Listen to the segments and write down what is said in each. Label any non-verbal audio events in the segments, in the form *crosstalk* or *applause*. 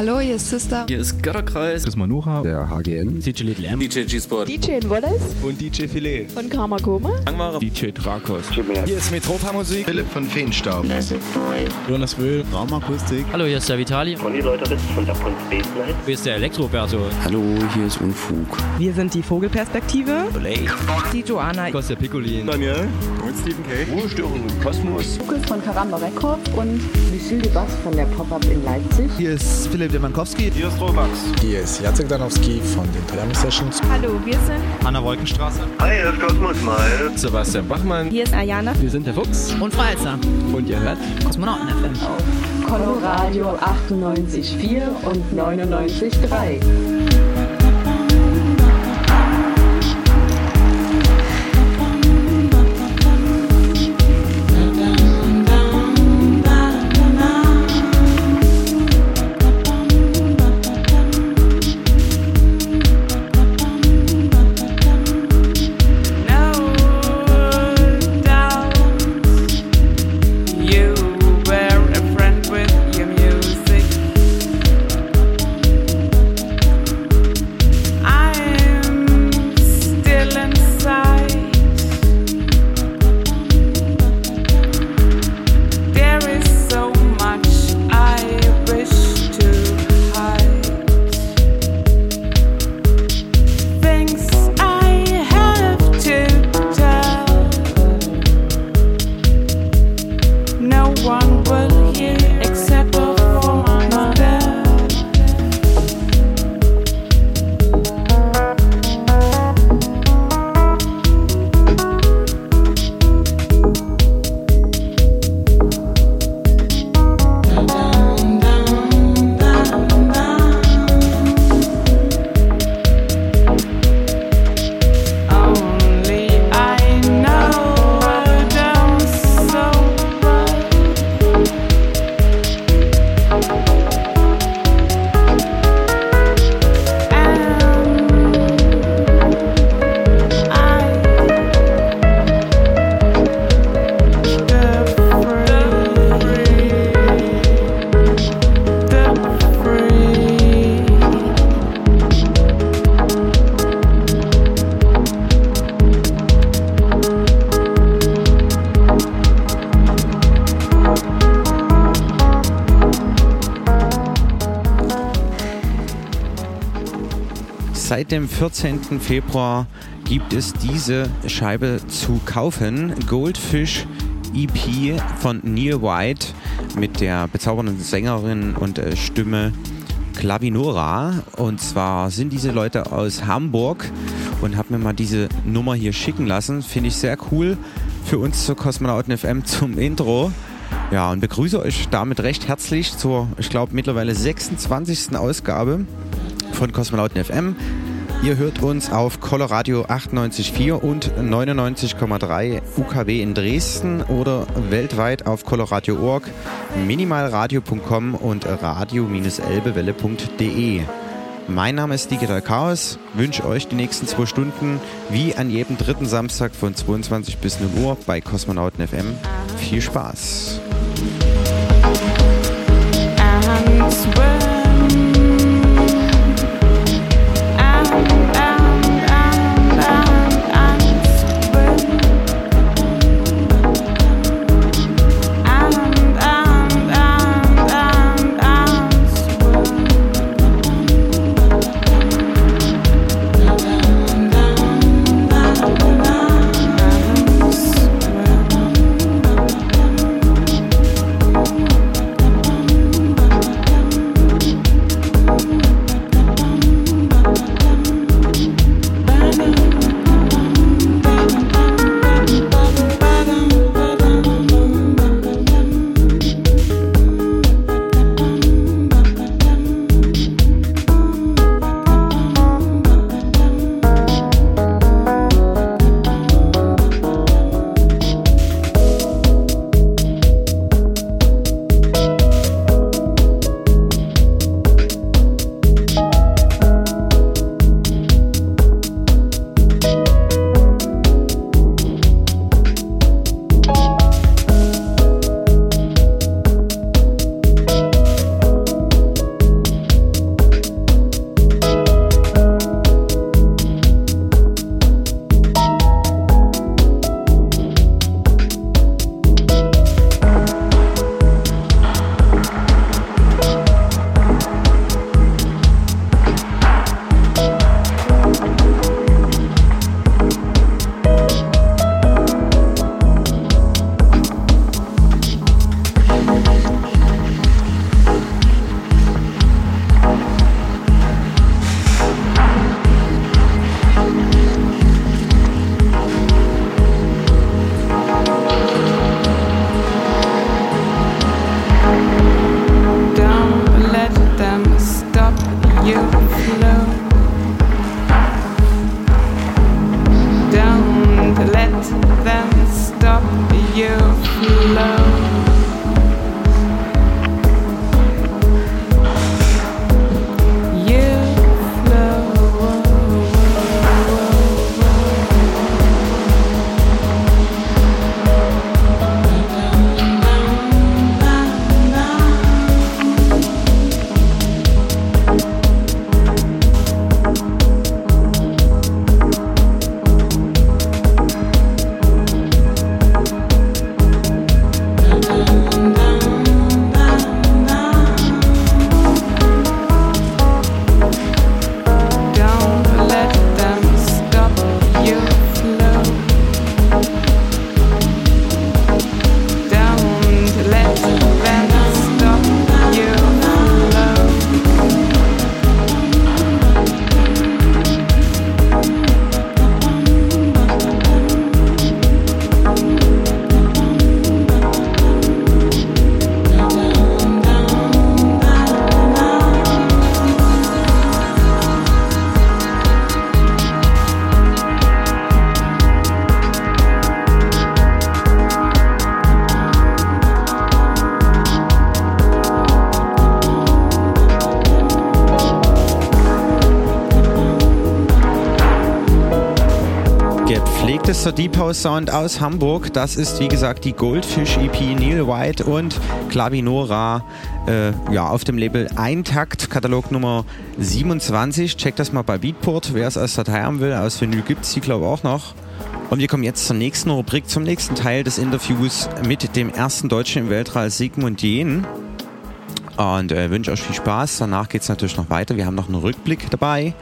Hallo, hier ist Sister. Hier ist Götterkreis. Das ist Manuha. Der HGN. DJ Little M. DJ G-Sport. DJ Wallace. Und DJ Filet. Von Karma Koma. Angmare. DJ Drakos. Hier ist Metropa Musik. Philipp von Feenstaub. Jonas Wöhl. Raumakustik. Hallo, hier ist der Vitali. Von die Leute von der. Hier ist der Elektroberto. Hallo, hier ist Unfug. Wir sind die Vogelperspektive. Blake. Die Joanna. Kostja Piccolin. Daniel. Und Stephen K. Ruhestörung im Kosmos. Lukas von Karamba Records und Lucille de Bass von der Pop-Up in Leipzig. Hier ist Philipp Demankowski. Hier ist Robax. Hier ist Jacek Danowski von den Miami Sessions. Hallo, wir sind Anna Wolkenstraße. Hi, hier ist Kosmos Mal. Sebastian Bachmann. Hier ist Ayana. Wir sind der Fuchs. Und Freizer. Und ihr hört Kosmonauten FM. Auf Coloradio 98,4 und 99,3. Dem 14. Februar gibt es diese Scheibe zu kaufen. Goldfish EP von Neil White mit der bezaubernden Sängerin und äh, Stimme Clavinora. Und zwar sind diese Leute aus Hamburg und habe mir mal diese Nummer hier schicken lassen. Finde ich sehr cool für uns zur Kosmonauten FM zum Intro. Ja, und begrüße euch damit recht herzlich zur, ich glaube, mittlerweile 26. Ausgabe von Kosmonauten FM. Ihr hört uns auf Coloradio 98.4 und 99,3 UKW in Dresden oder weltweit auf coloradio.org, minimalradio.com und radio-elbewelle.de. Mein Name ist Digital Chaos, wünsche euch die nächsten zwei Stunden wie an jedem dritten Samstag von 22 bis 0 Uhr bei Kosmonauten FM. Viel Spaß! Gepflegtester Deep House Sound aus Hamburg. Das ist wie gesagt die Goldfish EP Neil White und Clavinora äh, ja, auf dem Label Eintakt, Katalog Nummer 27. Checkt das mal bei Beatport, wer es als Datei haben will. Aus Vinyl gibt es die glaube ich auch noch. Und wir kommen jetzt zur nächsten Rubrik, zum nächsten Teil des Interviews mit dem ersten Deutschen im Weltall Sigmund Jähn. Und äh, wünsche euch viel Spaß. Danach geht es natürlich noch weiter. Wir haben noch einen Rückblick dabei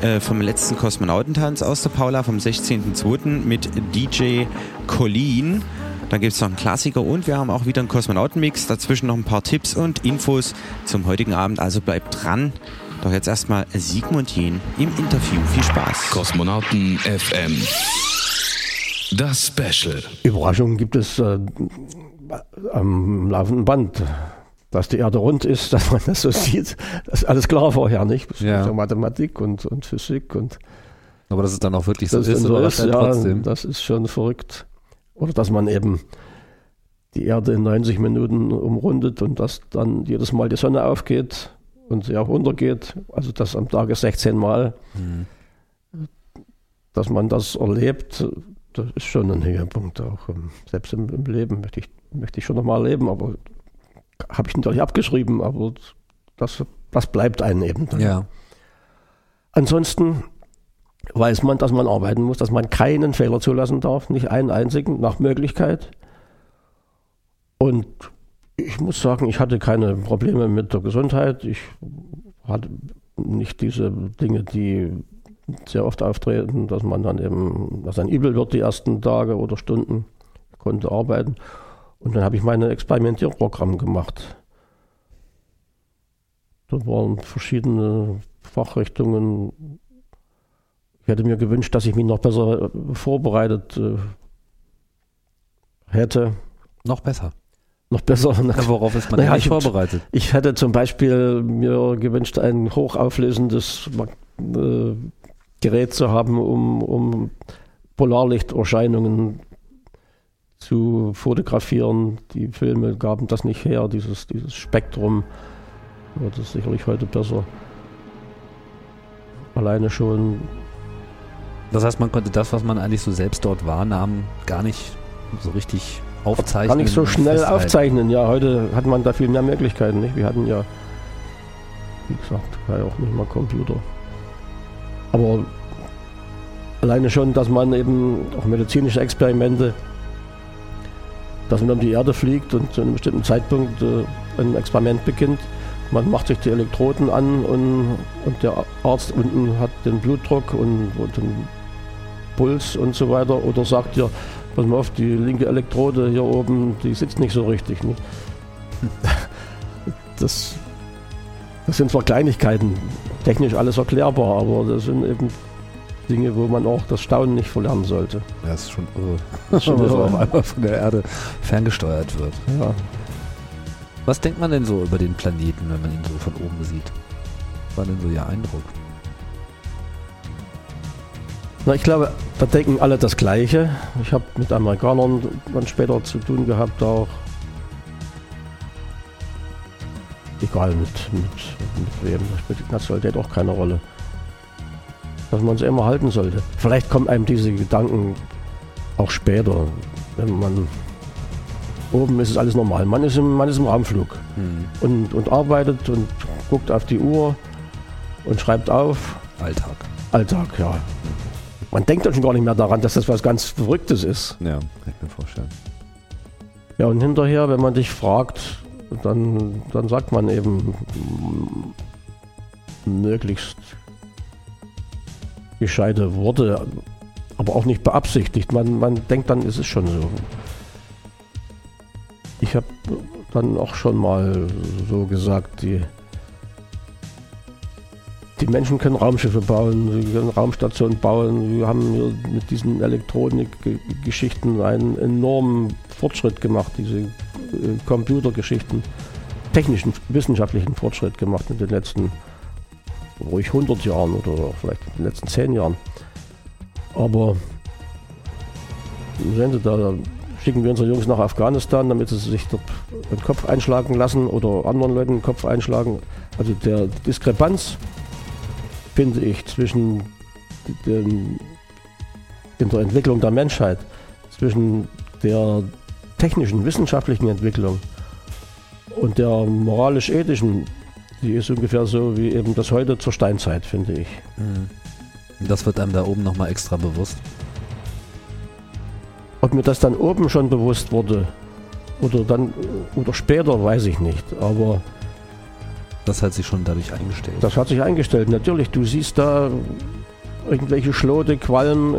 äh, vom letzten Kosmonautentanz aus der Paula vom 16.02. mit DJ Colleen. Dann gibt es noch einen Klassiker und wir haben auch wieder einen Kosmonautenmix. Dazwischen noch ein paar Tipps und Infos zum heutigen Abend. Also bleibt dran. Doch jetzt erstmal Sigmund Jähn im Interview. Viel Spaß. Kosmonauten FM. Das Special. Überraschungen gibt es äh, am laufenden Band. Dass die Erde rund ist, *laughs* dass man das so sieht, das ist alles klar vorher, nicht? Das Ja. ist ja Mathematik und, und Physik und Aber dass es dann auch wirklich so das ist, so ist, einen ja, trotzdem. das ist schon verrückt. Oder dass man eben die Erde in 90 Minuten umrundet und dass dann jedes Mal die Sonne aufgeht und sie auch untergeht. Also das am Tage 16 Mal. Mhm. Dass man das erlebt, das ist schon ein Höhepunkt auch. ähm, Selbst im, im Leben möchte ich, möchte ich schon nochmal erleben, aber habe ich natürlich abgeschrieben, aber das, das bleibt einem eben. dann. Ja. Ansonsten weiß man, dass man arbeiten muss, dass man keinen Fehler zulassen darf, nicht einen einzigen, nach Möglichkeit. Und ich muss sagen, ich hatte keine Probleme mit der Gesundheit. Ich hatte nicht diese Dinge, die sehr oft auftreten, dass man dann eben, dass ein übel wird die ersten Tage oder Stunden. Ich konnte arbeiten. Und dann habe ich meine Experimentierprogramm gemacht. Da waren verschiedene Fachrichtungen. Ich hätte mir gewünscht, dass ich mich noch besser äh, vorbereitet äh, hätte. Noch besser. Noch besser. Ja, worauf ist man Naja, ich- vorbereitet? Ich hätte zum Beispiel mir gewünscht, ein hochauflösendes äh, Gerät zu haben, um, um Polarlichterscheinungen zu fotografieren. Die Filme gaben das nicht her, dieses, dieses Spektrum. Wird es sicherlich heute besser. Alleine schon Das heißt, man konnte das, was man eigentlich so selbst dort wahrnahm, gar nicht so richtig aufzeichnen. Kann nicht so schnell festhalten. aufzeichnen. Ja, heute hat man da viel mehr Möglichkeiten. Nicht? Wir hatten ja, wie gesagt, ja auch nicht mal Computer. Aber alleine schon, dass man eben auch medizinische Experimente, dass man um die Erde fliegt und zu einem bestimmten Zeitpunkt äh, ein Experiment beginnt. Man macht sich die Elektroden an und, und der Arzt unten hat den Blutdruck und, und den Puls und so weiter oder sagt dir, pass mal auf, die linke Elektrode hier oben, die sitzt nicht so richtig. Nicht? *laughs* Das, das sind zwar Kleinigkeiten, technisch alles erklärbar, aber das sind eben Dinge, wo man auch das Staunen nicht verlernen sollte. Das ist schon irre. Das ist schon *laughs* Wenn irre. auf einmal von der Erde ferngesteuert wird. Ja. Was denkt man denn so über den Planeten, wenn man ihn so von oben sieht? Was war denn so Ihr Eindruck? Na, ich glaube, da denken alle das Gleiche. Ich habe mit Amerikanern dann später zu tun gehabt, auch. Egal mit, mit, mit wem, das spielt die Nationalität auch keine Rolle. Dass man es immer halten sollte. Vielleicht kommen einem diese Gedanken auch später, wenn man oben ist es alles normal. Man ist im, man ist im Raumflug Mhm. und, und arbeitet und guckt auf die Uhr und schreibt auf. Alltag. Alltag, ja. Man denkt dann schon gar nicht mehr daran, dass das was ganz Verrücktes ist. Ja, kann ich mir vorstellen. Ja, und hinterher, wenn man dich fragt, dann, dann sagt man eben möglichst gescheite Worte, aber auch nicht beabsichtigt. Man, man denkt dann, es ist schon so. Ich habe dann auch schon mal so gesagt, die, die Menschen können Raumschiffe bauen, sie können Raumstationen bauen. Wir haben mit diesen Elektronikgeschichten einen enormen Fortschritt gemacht, diese äh, Computergeschichten, technischen, wissenschaftlichen Fortschritt gemacht in den letzten ruhig 100 Jahren oder vielleicht in den letzten 10 Jahren. Aber sehen Sie, da schicken wir unsere Jungs nach Afghanistan, damit sie sich dort den Kopf einschlagen lassen oder anderen Leuten den Kopf einschlagen. Also der Diskrepanz, finde ich, zwischen den, in der Entwicklung der Menschheit, zwischen der technischen, wissenschaftlichen Entwicklung und der moralisch-ethischen, die ist ungefähr so wie eben das heute zur Steinzeit, finde ich. Mhm. Das wird einem da oben nochmal extra bewusst. Ob mir das dann oben schon bewusst wurde oder dann oder später, weiß ich nicht. Aber das hat sich schon dadurch eingestellt. Das hat sich eingestellt. Natürlich, du siehst da irgendwelche Schlote, Quallen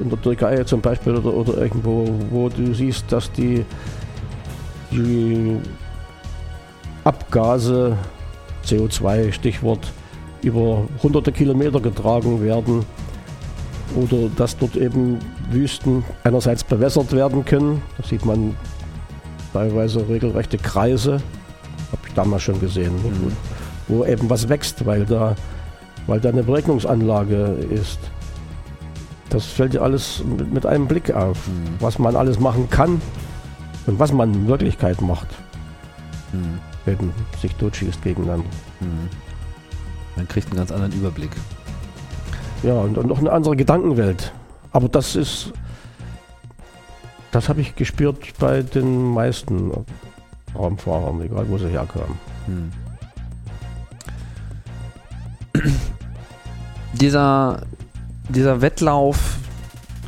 in der Türkei zum Beispiel oder, oder irgendwo, wo du siehst, dass die, die Abgase, CO2 Stichwort, über hunderte Kilometer getragen werden oder dass dort eben Wüsten einerseits bewässert werden können. Da sieht man teilweise regelrechte Kreise, habe ich damals schon gesehen, mhm. wo, eben was wächst, weil da, weil da eine Beregnungsanlage ist. Das fällt dir alles mit, mit einem Blick auf, mhm. was man alles machen kann und was man in Wirklichkeit macht. Mhm. Eben sich totschießt gegeneinander. Man kriegt einen ganz anderen Überblick. Ja, und, und noch eine andere Gedankenwelt. Aber das ist, das habe ich gespürt bei den meisten Raumfahrern, egal wo sie herkamen. Hm. dieser, dieser Wettlauf,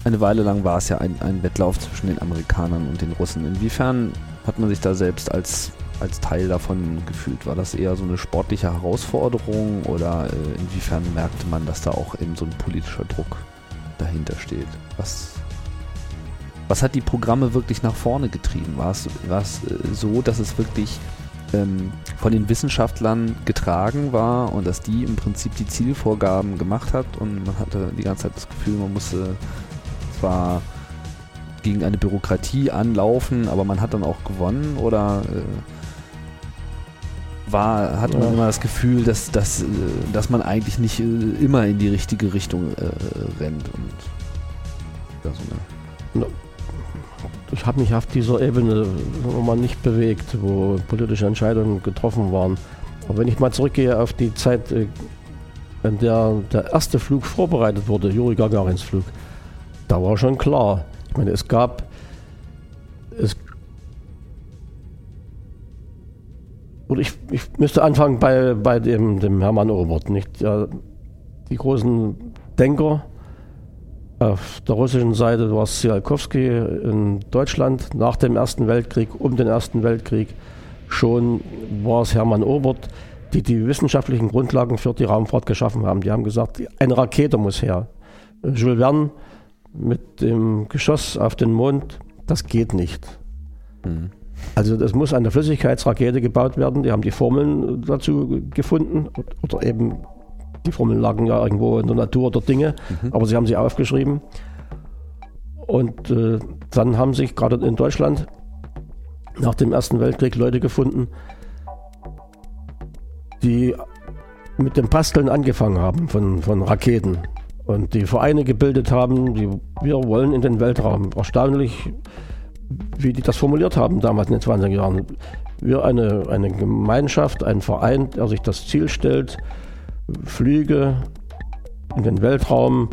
eine Weile lang war es ja ein, ein Wettlauf zwischen den Amerikanern und den Russen. Inwiefern hat man sich da selbst als, als Teil davon gefühlt? War das eher so eine sportliche Herausforderung oder äh, inwiefern merkte man, dass da auch eben so ein politischer Druck dahinter steht? Was, was hat die Programme wirklich nach vorne getrieben? War es, äh, so, dass es wirklich ähm, von den Wissenschaftlern getragen war und dass die im Prinzip die Zielvorgaben gemacht hat und man hatte die ganze Zeit das Gefühl, man musste zwar gegen eine Bürokratie anlaufen, aber man hat dann auch gewonnen oder äh, war, hatte man immer das Gefühl, dass, dass, äh, dass man eigentlich nicht äh, immer in die richtige Richtung äh, rennt und ja, so Ich habe mich auf dieser Ebene mal nicht bewegt, wo politische Entscheidungen getroffen waren. Aber wenn ich mal zurückgehe auf die Zeit, äh, in der der erste Flug vorbereitet wurde, Juri Gagarins Flug, da war schon klar. Ich meine, es gab es oder ich, ich müsste anfangen bei, bei dem, dem Hermann Obert, nicht? Ja, die großen Denker, auf der russischen Seite war Tsiolkovsky in Deutschland nach dem Ersten Weltkrieg, um den Ersten Weltkrieg. Schon war es Hermann Obert, die die wissenschaftlichen Grundlagen für die Raumfahrt geschaffen haben. Die haben gesagt, eine Rakete muss her. Jules Verne mit dem Geschoss auf den Mond, das geht nicht. Also es muss eine Flüssigkeitsrakete gebaut werden. Die haben die Formeln dazu gefunden oder eben die Formeln lagen ja irgendwo in der Natur der Dinge, aber sie haben sie aufgeschrieben. Und äh, dann haben sich gerade in Deutschland nach dem Ersten Weltkrieg Leute gefunden, die mit dem Basteln angefangen haben von, von Raketen. und die Vereine gebildet haben, die wir wollen in den Weltraum. Erstaunlich, wie die das formuliert haben damals in den 20er Jahren. Wir eine, eine Gemeinschaft, ein Verein, der sich das Ziel stellt, Flüge in den Weltraum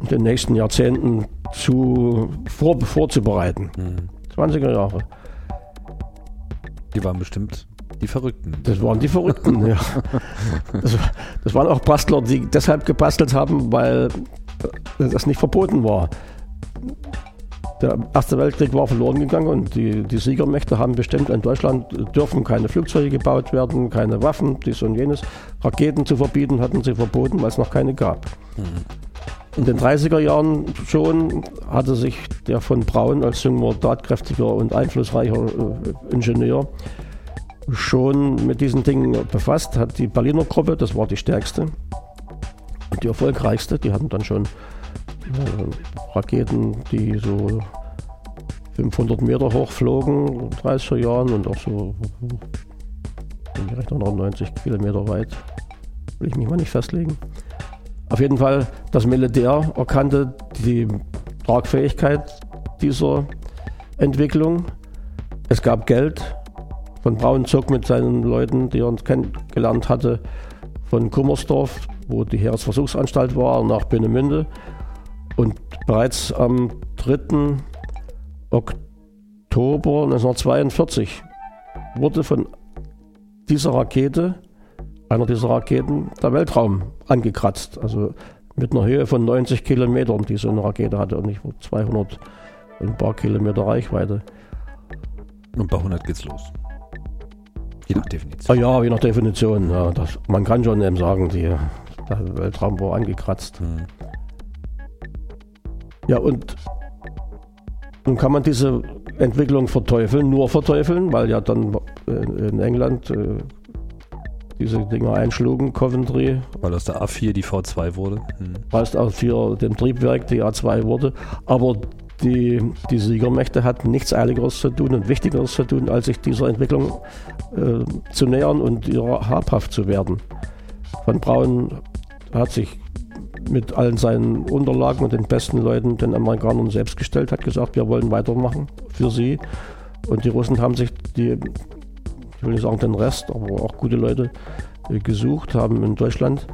in den nächsten Jahrzehnten zu, vor, vorzubereiten. 20er Jahre. Die waren bestimmt die Verrückten. Das waren die Verrückten, *laughs* ja. Das, das waren auch Bastler, die deshalb gebastelt haben, weil das nicht verboten war. Der Erste Weltkrieg war verloren gegangen und die, die Siegermächte haben bestimmt, in Deutschland dürfen keine Flugzeuge gebaut werden, keine Waffen, dies und jenes. Raketen zu verbieten hatten sie verboten, weil es noch keine gab. In den 30er Jahren schon hatte sich der von Braun als junger, tatkräftiger und einflussreicher äh, Ingenieur schon mit diesen Dingen befasst, hat die Berliner Gruppe, das war die stärkste und die erfolgreichste, die hatten dann schon Raketen, die so 500 Meter hoch flogen in den 30er Jahren und auch so vielleicht 90 Kilometer weit. Will ich mich mal nicht festlegen. Auf jeden Fall, das Militär erkannte die Tragfähigkeit dieser Entwicklung. Es gab Geld. Von Braun zog mit seinen Leuten, die er kennengelernt hatte, von Kummersdorf, wo die Heeresversuchsanstalt war, nach Peenemünde. Und bereits am 3. Oktober 1942 wurde von dieser Rakete, einer dieser Raketen, der Weltraum angekratzt. Also mit einer Höhe von 90 Kilometern, die so eine Rakete hatte und nicht 200 und ein paar Kilometer Reichweite. Und bei 100 geht's los. Je nach Definition. Ah ja, je nach Definition. Ja, das, man kann schon eben sagen, die, der Weltraum war angekratzt. Hm. Ja, und nun kann man diese Entwicklung verteufeln, nur verteufeln, weil ja dann in England äh, diese Dinger einschlugen, Coventry. Weil aus der A4 die V2 wurde. Hm. Weil aus der A4 dem Triebwerk die A2 wurde. Aber die, die Siegermächte hatten nichts Eiligeres zu tun und Wichtigeres zu tun, als sich dieser Entwicklung äh, zu nähern und ihrer habhaft zu werden. Von Braun hat sich mit allen seinen Unterlagen und den besten Leuten den Amerikanern selbst gestellt, hat gesagt, wir wollen weitermachen für sie. Und die Russen haben sich die, ich will nicht sagen den Rest, aber auch gute Leute äh, gesucht, haben in Deutschland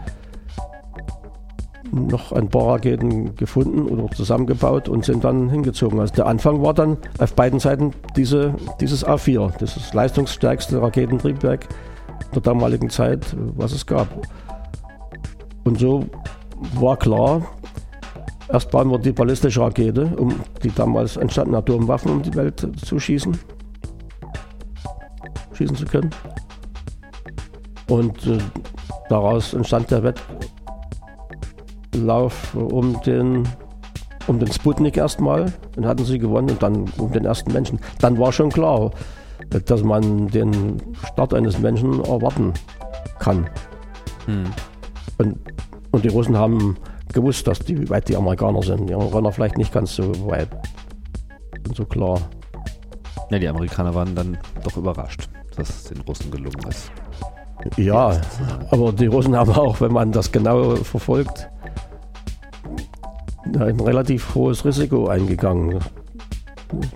noch ein paar Raketen gefunden oder zusammengebaut und sind dann hingezogen. Also der Anfang war dann auf beiden Seiten diese, dieses A4, das leistungsstärkste Raketentriebwerk der damaligen Zeit, was es gab. Und so war klar, erst bauen wir die ballistische Rakete, um die damals entstandenen Atomwaffen um die Welt zu schießen, schießen zu können. Und äh, daraus entstand der Wettlauf um den, um den Sputnik erstmal. Den hatten sie gewonnen und dann um den ersten Menschen. Dann war schon klar, dass man den Start eines Menschen erwarten kann. Hm. Und und die Russen haben gewusst, dass die, wie weit die Amerikaner sind. Die Amerikaner vielleicht nicht ganz so weit. Und so klar. Ja, die Amerikaner waren dann doch überrascht, dass es den Russen gelungen ist. Ja, aber die Russen haben auch, wenn man das genau verfolgt, ein relativ hohes Risiko eingegangen.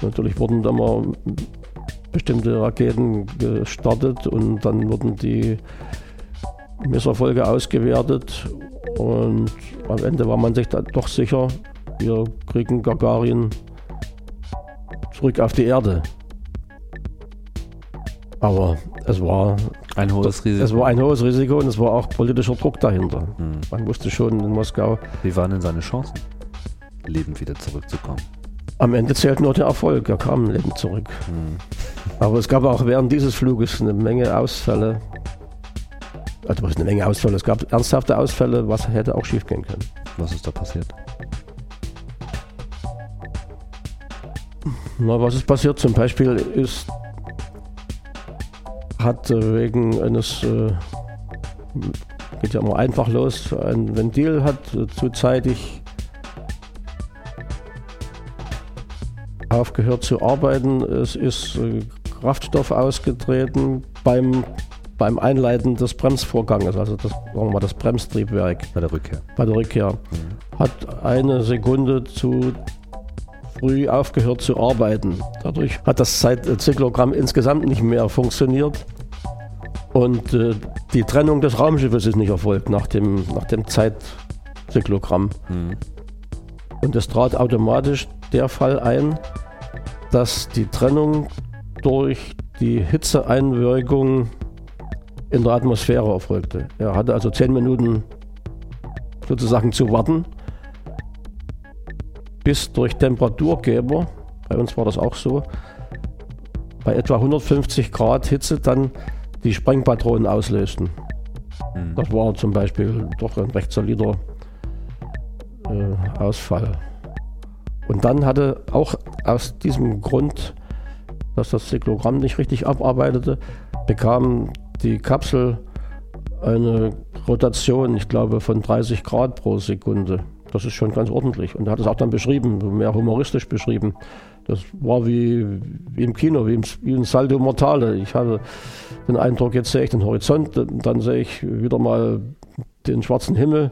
Natürlich wurden da mal bestimmte Raketen gestartet und dann wurden die Misserfolge ausgewertet und am Ende war man sich da doch sicher, wir kriegen Gagarin zurück auf die Erde. Aber es war ein hohes Risiko. Es war ein hohes Risiko und es war auch politischer Druck dahinter. Hm. Man wusste schon in Moskau. Wie waren denn seine Chancen, lebend wieder zurückzukommen? Am Ende zählt nur der Erfolg. Er kam lebend zurück. Hm. Aber es gab auch während dieses Fluges eine Menge Ausfälle. Also eine Menge Ausfälle. Es gab ernsthafte Ausfälle, was hätte auch schief gehen können. Was ist da passiert? Na, was ist passiert? Zum Beispiel ist hat äh, wegen eines äh, geht ja immer einfach los, ein Ventil hat äh, zuzeitig aufgehört zu arbeiten. Es ist Kraftstoff ausgetreten beim beim Einleiten des Bremsvorganges, also das, sagen wir mal, das Bremstriebwerk Bei der Rückkehr. bei der Rückkehr, hat eine Sekunde zu früh aufgehört zu arbeiten. Dadurch hat das Zeitzyklogramm insgesamt nicht mehr funktioniert. Und äh, die Trennung des Raumschiffes ist nicht erfolgt nach dem, nach dem Zeitzyklogramm. Mhm. Und es trat automatisch der Fall ein, dass die Trennung durch die Hitzeeinwirkung in der Atmosphäre erfolgte. Er hatte also zehn Minuten sozusagen zu warten, bis durch Temperaturgeber, bei uns war das auch so, bei etwa 150 Grad Hitze dann die Sprengpatronen auslösten. Mhm. Das war zum Beispiel doch ein recht solider äh, Ausfall. Und dann hatte auch aus diesem Grund, dass das Zyklogramm nicht richtig abarbeitete, bekam die Kapsel eine Rotation, ich glaube, von 30 Grad pro Sekunde. Das ist schon ganz ordentlich. Und er hat es auch dann beschrieben, mehr humoristisch beschrieben. Das war wie, im Kino, wie, im, wie ein Saldo Mortale. Ich hatte den Eindruck, jetzt sehe ich den Horizont, dann sehe ich wieder mal den schwarzen Himmel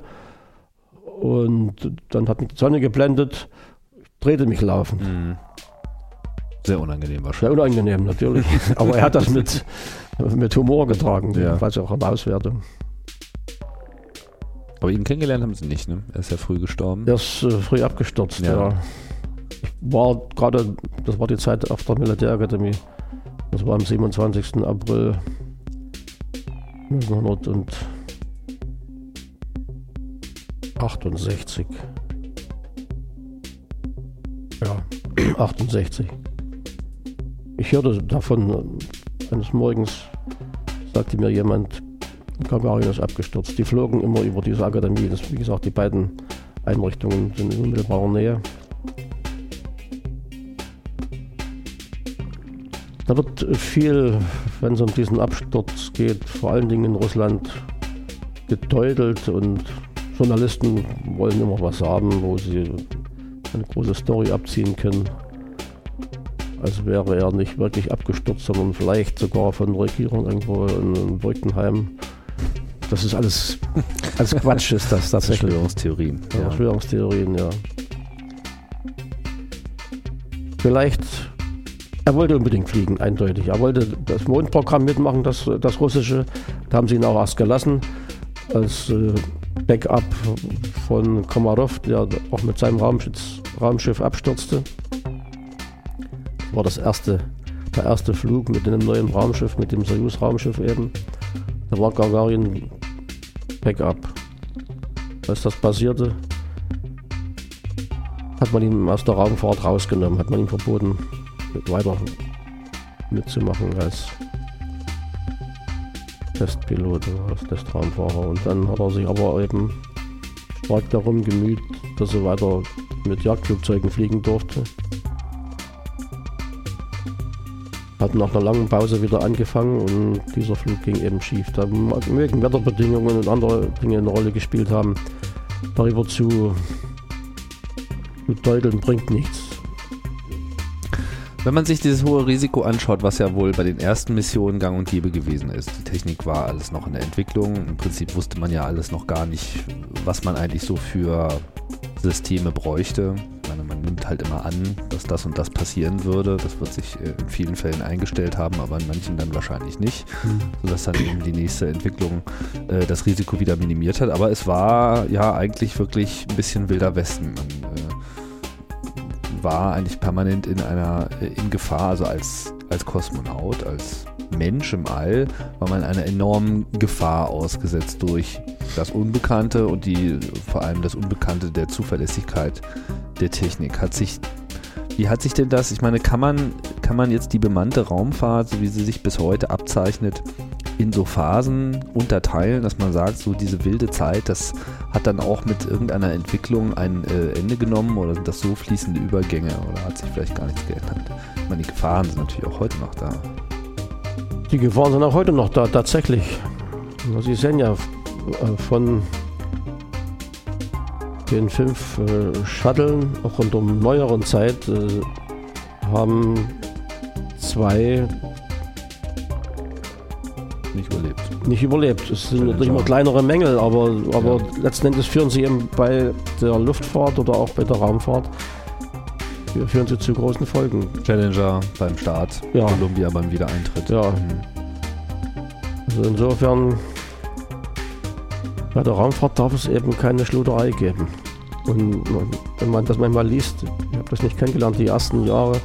und dann hat mich die Sonne geblendet, drehte mich laufend. Mhm. Sehr unangenehm wahrscheinlich. Sehr unangenehm, natürlich. *laughs* Aber er hat das mit, mit Humor getragen, Ja. jedenfalls auch in der Auswertung. Aber ihn kennengelernt haben sie nicht, ne? Er ist ja früh gestorben. Er ist äh, früh abgestürzt, Ja. ja. Ich war gerade, das war die Zeit auf der Militärakademie. Das war am 27. April 1968. Ja, *clears throat* 68. Ich hörte davon, eines Morgens sagte mir jemand, Gagarin ist abgestürzt. Die flogen immer über diese Akademie. Das, wie gesagt, die beiden Einrichtungen sind in unmittelbarer Nähe. Da wird viel, wenn es um diesen Absturz geht, vor allen Dingen in Russland gedeutelt und Journalisten wollen immer was haben, wo sie eine große Story abziehen können. Als wäre er nicht wirklich abgestürzt, sondern vielleicht sogar von der Regierung irgendwo in, Birkenheim. Das ist alles, alles Quatsch, ist das *laughs* tatsächlich. Verschwörungstheorien. Ja, Verschwörungstheorien, ja. Vielleicht, er wollte unbedingt fliegen, eindeutig. Er wollte das Mondprogramm mitmachen, das, das russische. Da haben sie ihn auch erst gelassen, als äh, Backup von Komarov, der auch mit seinem Raumschiff, Raumschiff abstürzte. War das erste, der erste Flug mit dem neuen Raumschiff, mit dem Soyuz-Raumschiff eben. Da war Gagarin Backup. Als das passierte, hat man ihn aus der Raumfahrt rausgenommen, hat man ihm verboten, weiter mitzumachen als Testpilot als Testraumfahrer. Und dann hat er sich aber eben stark darum gemüht, dass er weiter mit Jagdflugzeugen fliegen durfte. Hat nach einer langen Pause wieder angefangen und dieser Flug ging eben schief. Da mögen Wetterbedingungen und andere Dinge eine Rolle gespielt haben. Darüber zu, zu deuteln bringt nichts. Wenn man sich dieses hohe Risiko anschaut, was ja wohl bei den ersten Missionen gang und gäbe gewesen ist, die Technik war alles noch in der Entwicklung. Im Prinzip wusste man ja alles noch gar nicht, was man eigentlich so für Systeme bräuchte. Meine, man nimmt halt immer an, dass das und das passieren würde. Das wird sich äh, in vielen Fällen eingestellt haben, aber in manchen dann wahrscheinlich nicht, sodass dann eben die nächste Entwicklung äh, das Risiko wieder minimiert hat. Aber es war ja eigentlich wirklich ein bisschen wilder Westen. Man, äh, war eigentlich permanent in einer äh, in Gefahr, also als, als Kosmonaut, als Mensch im All, war man einer enormen Gefahr ausgesetzt durch das Unbekannte und die vor allem das Unbekannte der Zuverlässigkeit der Technik. Hat sich wie hat sich denn das, ich meine, kann man, kann man jetzt die bemannte Raumfahrt, so wie sie sich bis heute abzeichnet, in so Phasen unterteilen, dass man sagt, so diese wilde Zeit, das hat dann auch mit irgendeiner Entwicklung ein äh, Ende genommen oder sind das so fließende Übergänge oder hat sich vielleicht gar nichts geändert? Ich meine, die Gefahren sind natürlich auch heute noch da. Die Gefahren sind auch heute noch da, tatsächlich. Sie sehen ja äh, von den fünf äh, auch in der neueren Zeit, äh, haben zwei nicht überlebt. Nicht überlebt. Es sind natürlich immer kleinere Mängel, aber, aber ja. letzten Endes führen sie eben bei der Luftfahrt oder auch bei der Raumfahrt führen sie zu großen Folgen. Challenger beim Start, ja. Columbia beim Wiedereintritt. Ja. Mhm. Also insofern bei der Raumfahrt darf es eben keine Schluderei geben. Und wenn man das manchmal liest, ich habe das nicht kennengelernt, die ersten Jahre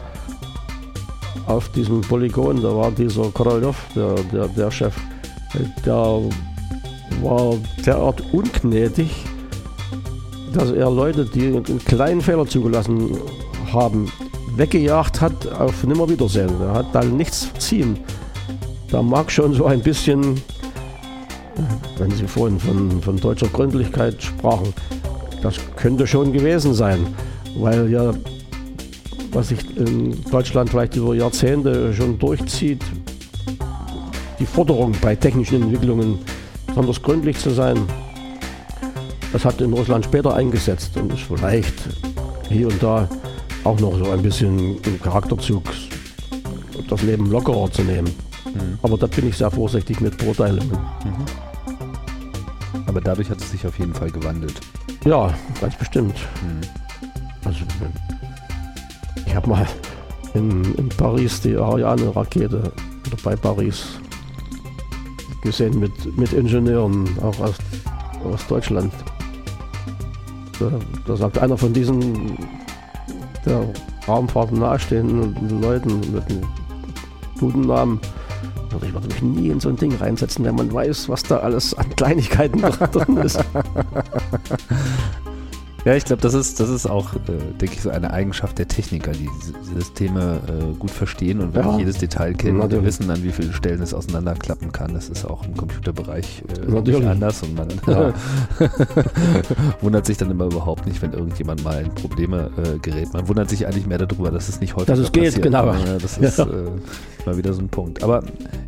auf diesem Polygon, da war dieser Korolev, der, der, der Chef, der war derart ungnädig, dass er Leute, die einen kleinen Fehler zugelassen haben, weggejagt hat auf Nimmerwiedersehen. Er hat da nichts verziehen. Da mag schon so ein bisschen, wenn Sie vorhin von, von deutscher Gründlichkeit sprachen, das könnte schon gewesen sein, weil ja, was sich in Deutschland vielleicht über Jahrzehnte schon durchzieht, die Forderung bei technischen Entwicklungen besonders gründlich zu sein, das hat in Russland später eingesetzt und ist vielleicht hier und da auch noch so ein bisschen im Charakterzug, das Leben lockerer zu nehmen. Mhm. Aber da bin ich sehr vorsichtig mit Beurteilungen. Mhm. Aber dadurch hat es sich auf jeden Fall gewandelt. Ja, ganz bestimmt. Mhm. Also, ich habe mal in, in, Paris die Ariane-Rakete oder bei Paris gesehen mit, mit Ingenieuren, auch aus, aus Deutschland. Da, da sagt einer von diesen der Raumfahrt nahestehenden Leuten mit einem guten Namen, würde ich würde mich nie in so ein Ding reinsetzen, wenn man weiß, was da alles an Kleinigkeiten drin ist. *laughs* Ja, ich glaube, das ist, das ist auch, äh, denke ich, so eine Eigenschaft der Techniker, die Systeme äh, gut verstehen und wirklich ja, jedes Detail kennen und wissen, an wie vielen Stellen es auseinanderklappen kann. Das ist auch im Computerbereich äh, anders und man ja. *laughs* wundert sich dann immer überhaupt nicht, wenn irgendjemand mal in Probleme äh, gerät. Man wundert sich eigentlich mehr darüber, dass es nicht häufig dass es geht, passiert. Genau. Ja, das ist ja. Äh, mal wieder so ein Punkt. Aber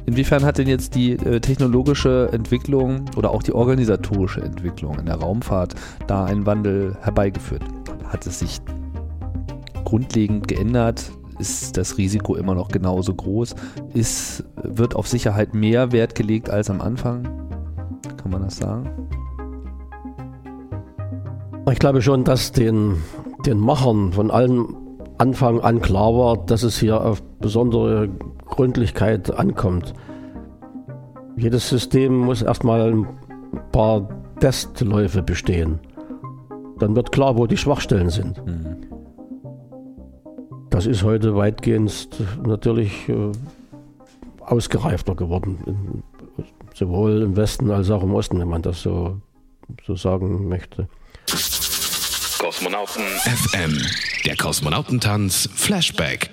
inwiefern hat denn jetzt die äh, technologische Entwicklung oder auch die organisatorische Entwicklung in der Raumfahrt da einen Wandel herbeigeführt? Hat es sich grundlegend geändert? Ist das Risiko immer noch genauso groß? Ist, wird auf Sicherheit mehr Wert gelegt als am Anfang? Kann man das sagen? Ich glaube schon, dass den, den Machern von allen Anfang an klar war, dass es hier auf besondere Gründlichkeit ankommt. Jedes System muss erstmal ein paar Testläufe bestehen dann wird klar, wo die Schwachstellen sind. Mhm. Das ist heute weitgehend natürlich äh, ausgereifter geworden, in, sowohl im Westen als auch im Osten, wenn man das so, so sagen möchte. Kosmonauten FM, der Kosmonautentanz Flashback.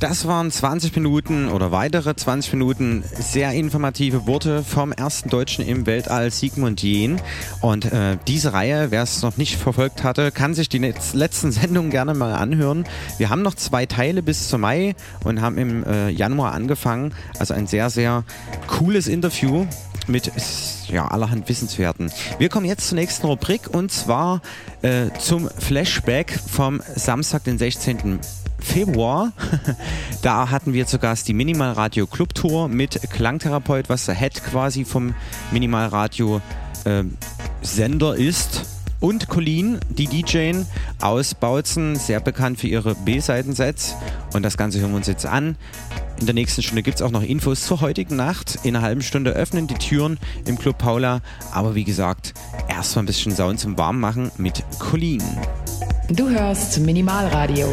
Das waren 20 Minuten oder weitere 20 Minuten sehr informative Worte vom ersten Deutschen im Weltall, Sigmund Jähn. Und äh, diese Reihe, wer es noch nicht verfolgt hatte, kann sich die letzten Sendungen gerne mal anhören. Wir haben noch zwei Teile bis zum Mai und haben im äh, Januar angefangen. Also ein sehr, sehr cooles Interview mit ja, allerhand Wissenswerten. Wir kommen jetzt zur nächsten Rubrik und zwar äh, zum Flashback vom Samstag, den 16. Februar. *laughs* da hatten wir zu Gast die Minimal Radio Club Tour mit Klangtherapeut, was der Head quasi vom Minimal Radio äh, Sender ist. Und Colleen, die DJ aus Bautzen, sehr bekannt für ihre B-Seitensets. Und das Ganze hören wir uns jetzt an. In der nächsten Stunde gibt es auch noch Infos zur heutigen Nacht. In einer halben Stunde öffnen die Türen im Club Paula. Aber wie gesagt, erstmal ein bisschen Sound zum Warmmachen mit Colleen. Du hörst Minimalradio.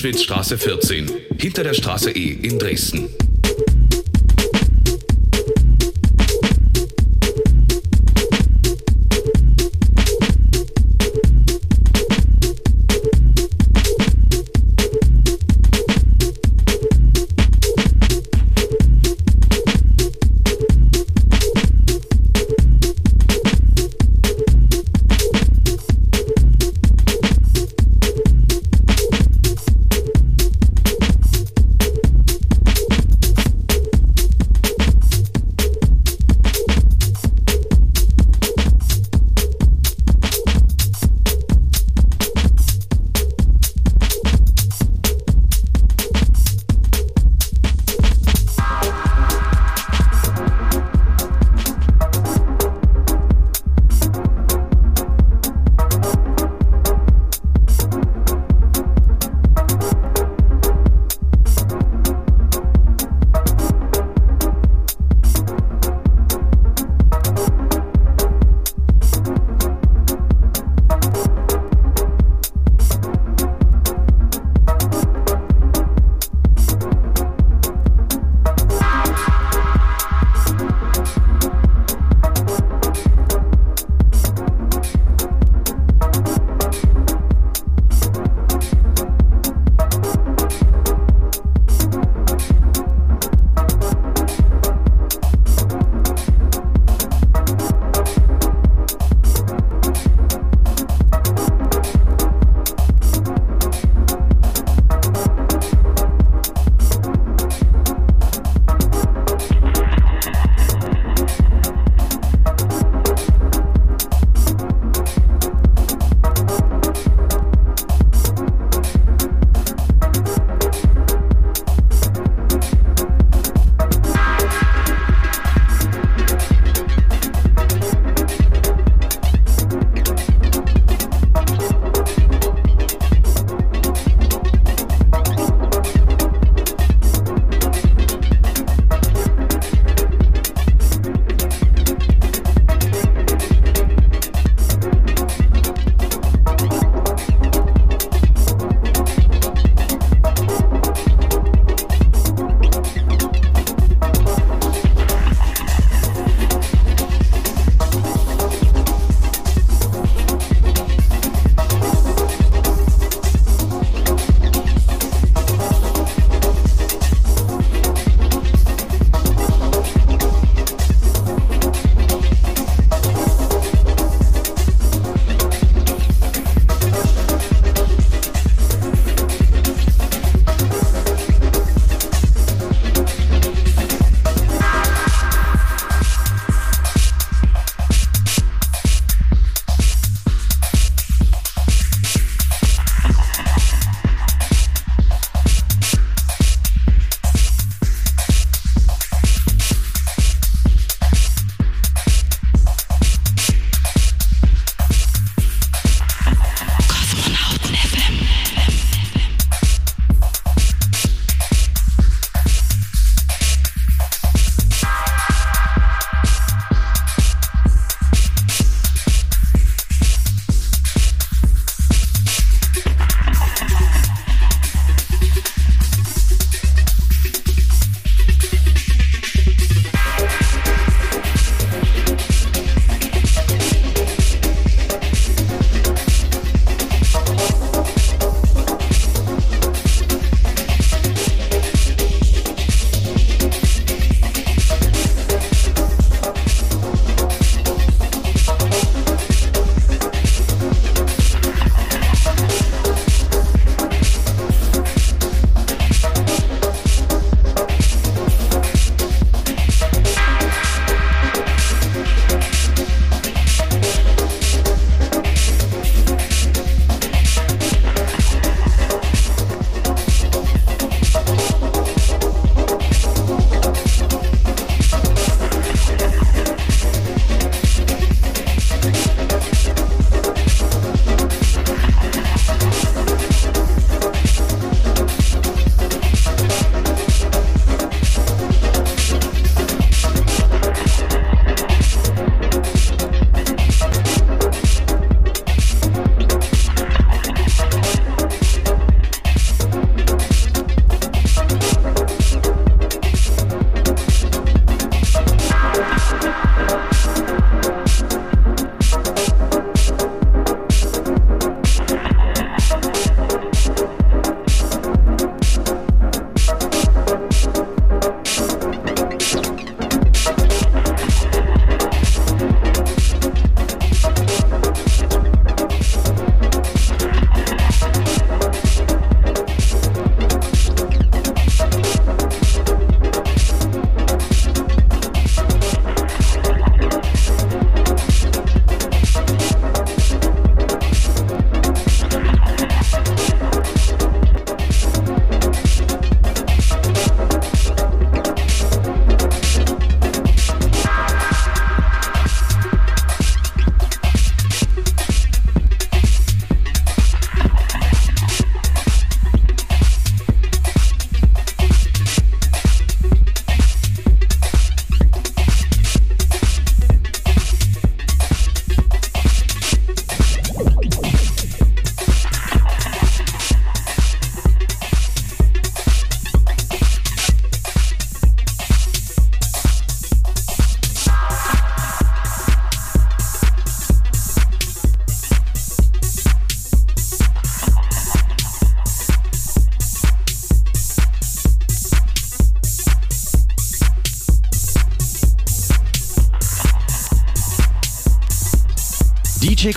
Paula, Meschwitzstraße 14, hinter der Straße E in Dresden.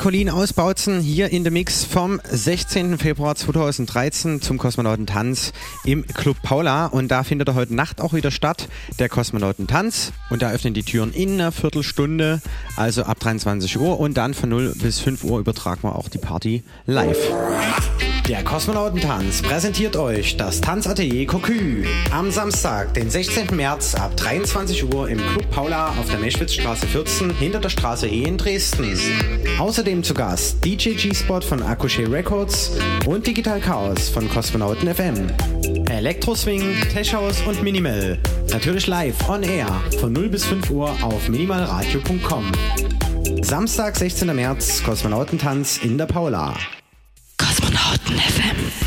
Colin aus Bautzen hier in der Mix vom 16. Februar 2013 zum Kosmonautentanz im Club Paula. Und da findet er heute Nacht auch wieder statt, der Kosmonautentanz. Und da öffnen die Türen in einer Viertelstunde, also ab 23 Uhr. Und dann von 0 bis 5 Uhr übertragen wir auch die Party live. Der Kosmonautentanz präsentiert euch das Tanzatelier Cocu. Am Samstag, den 16. März ab 23 Uhr im Club Paula auf der Meschwitzstraße 14 hinter der Straße E in Dresden. Außerdem zu Gast DJ G-Spot von Akushe Records und Digital Chaos von Kosmonauten FM. Elektro Swing, Tech und Minimal. Natürlich live on air von 0 bis 5 Uhr auf minimalradio.com. Samstag, 16. März, Kosmonautentanz in der Paula. Kosmonauten FM.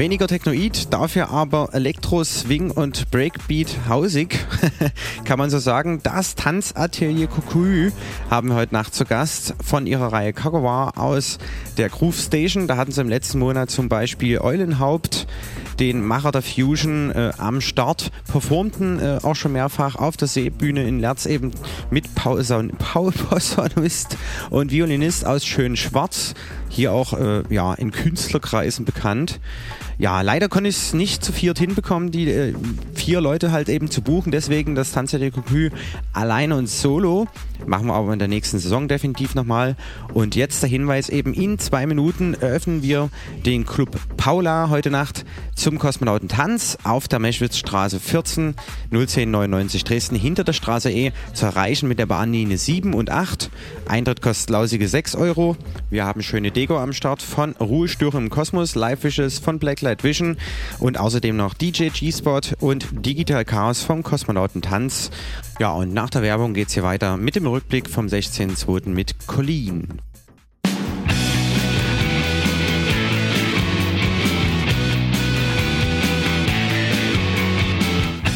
Weniger Technoid, dafür aber Elektro, Swing und Breakbeat hausig, *laughs* kann man so sagen. Das Tanzatelier Cocu haben wir heute Nacht zu Gast von ihrer Reihe Kagawa aus der Groove Station. Da hatten sie im letzten Monat zum Beispiel Eulenhaupt, den Macher der Fusion äh, am Start, performten äh, auch schon mehrfach auf der Seebühne in Lerz eben mit Pauson, Paul *laughs* Posaunist und Violinist aus Schön Schwarz, hier auch äh, ja, in Künstlerkreisen bekannt. Ja, leider konnte ich es nicht zu viert hinbekommen, die äh, vier Leute halt eben zu buchen. Deswegen das Tanz der Cocu alleine und solo. Machen wir aber in der nächsten Saison definitiv nochmal. Und jetzt der Hinweis eben, in zwei Minuten eröffnen wir den Club Paula heute Nacht zum Kosmonautentanz auf der Meschwitzstraße 14 01099 Dresden hinter der Straße E zu erreichen mit der Bahnlinie 7 und 8. Eintritt kostet lausige 6 Euro. Wir haben schöne Deko am Start von Ruhestörung im Kosmos, Live Wishes von Blacklight Vision und außerdem noch DJ G-Spot und Digital Chaos vom Kosmonautentanz. Ja, und nach der Werbung geht es hier weiter mit dem Rückblick vom 16.02. mit Colleen.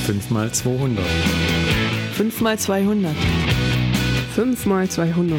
Fünf mal 200. 5 mal 200. 5 mal 200.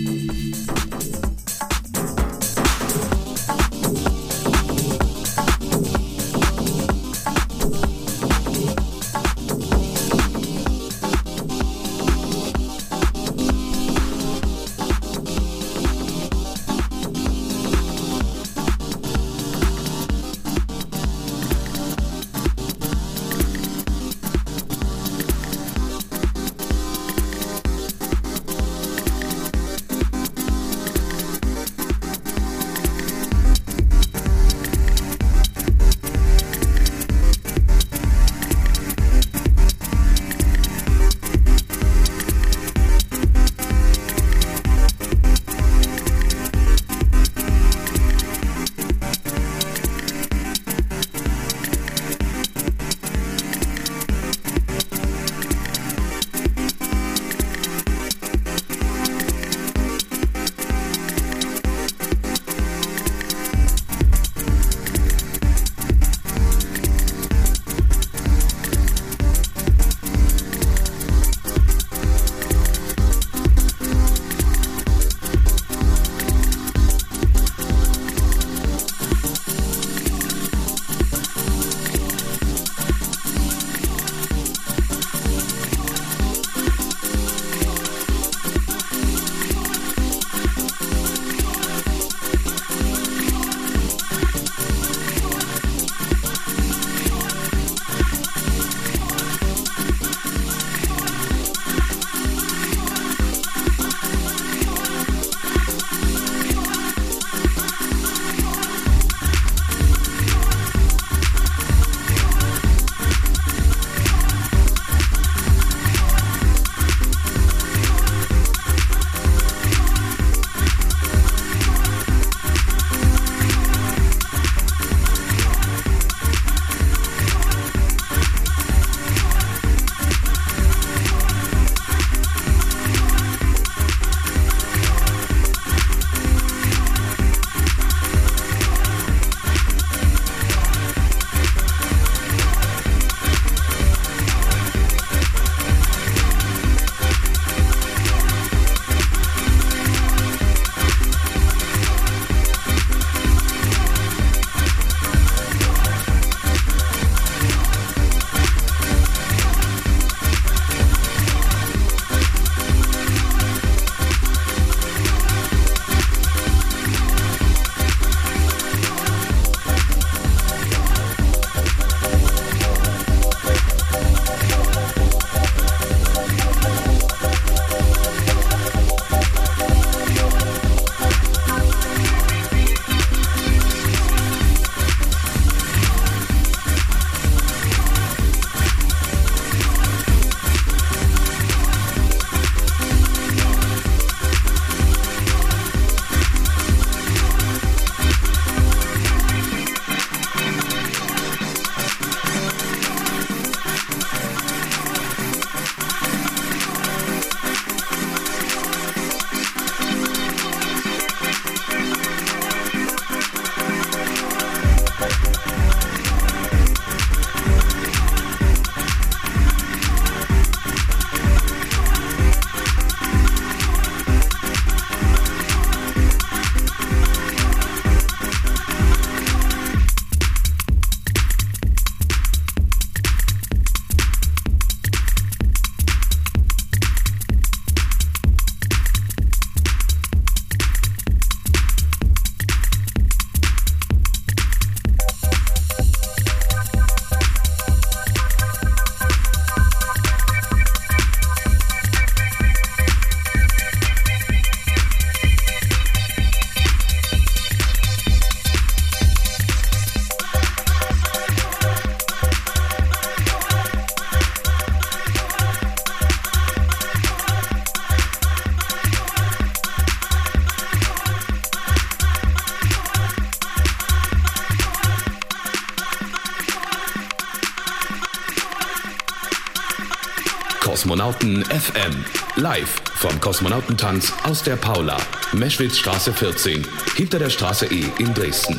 Kosmonauten FM. Live vom Kosmonautentanz aus der Paula, Meschwitzstraße 14, hinter der Straße E in Dresden.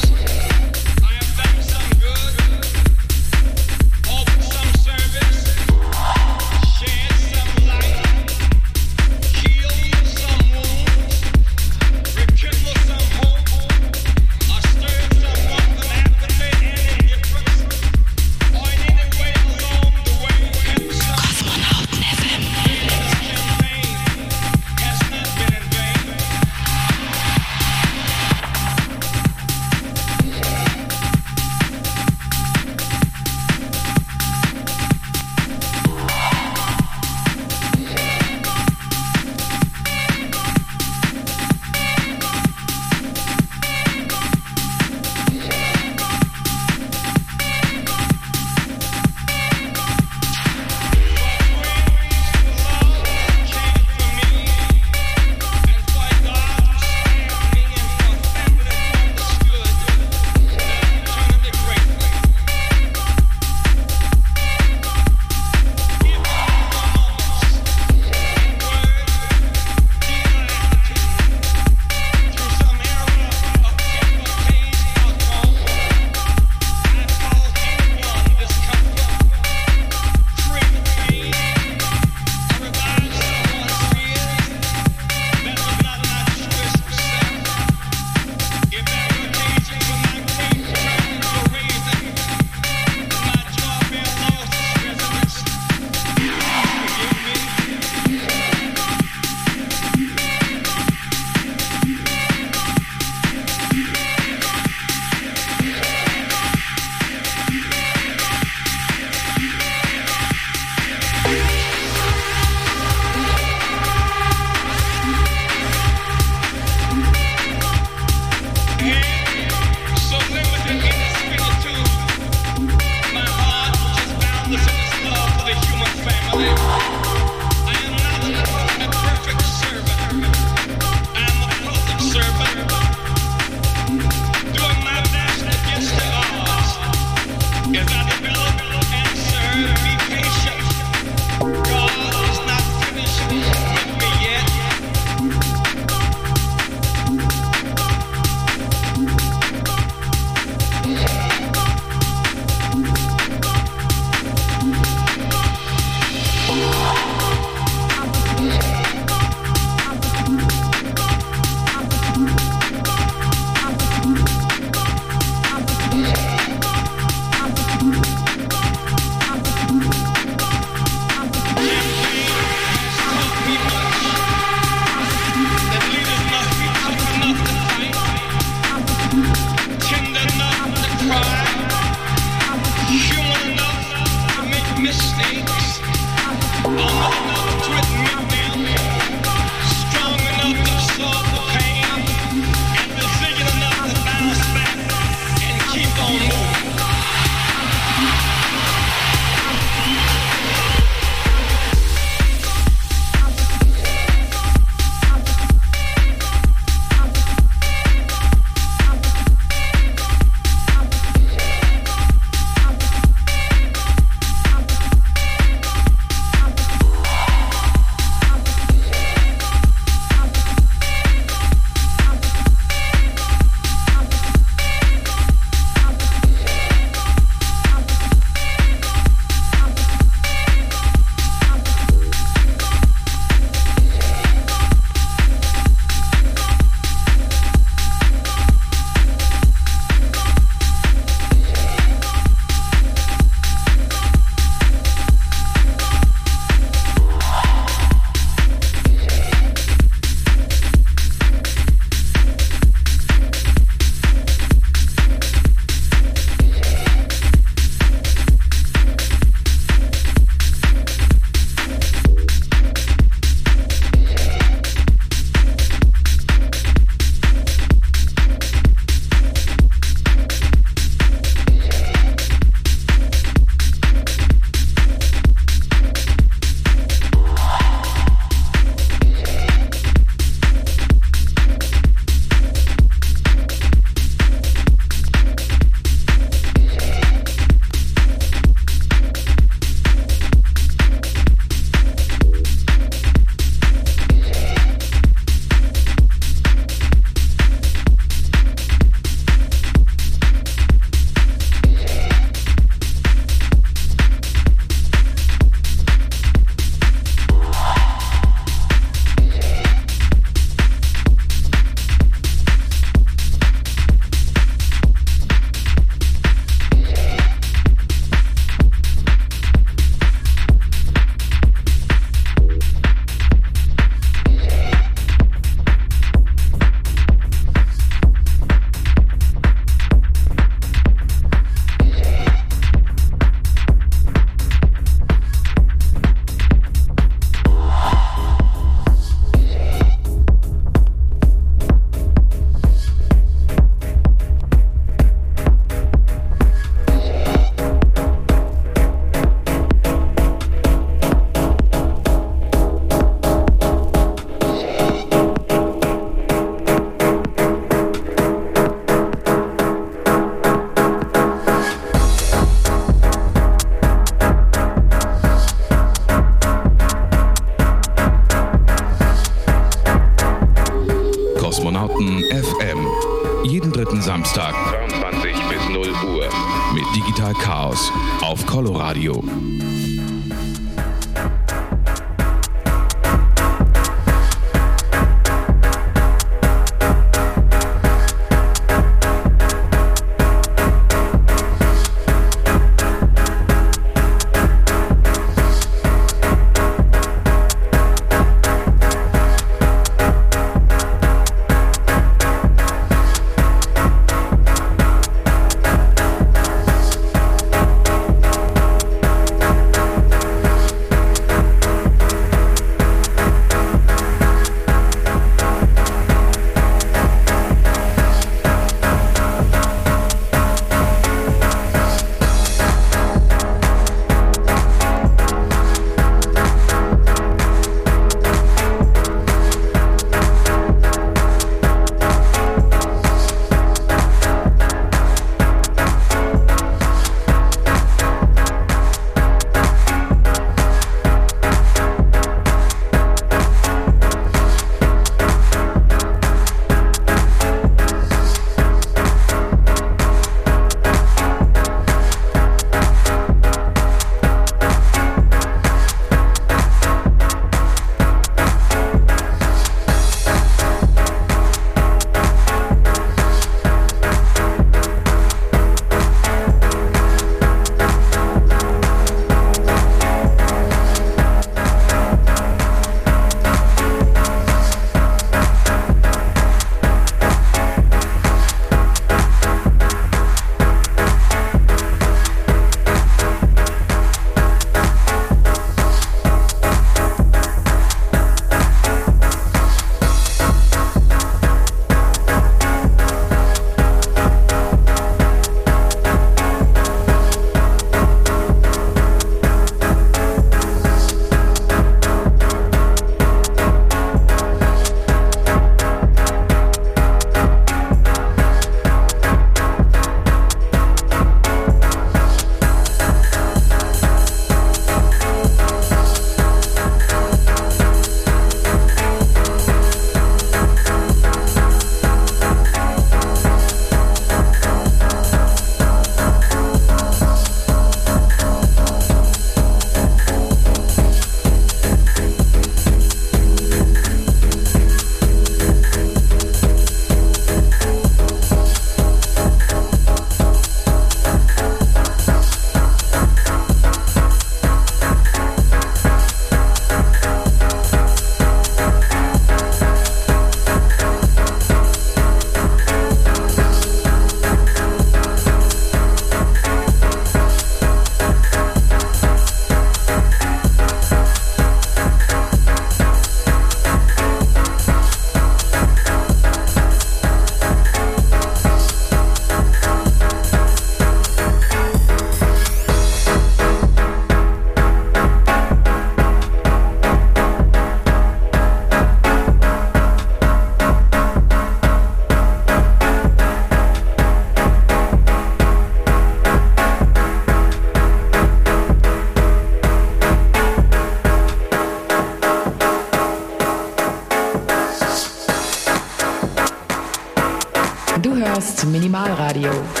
Minimalradio.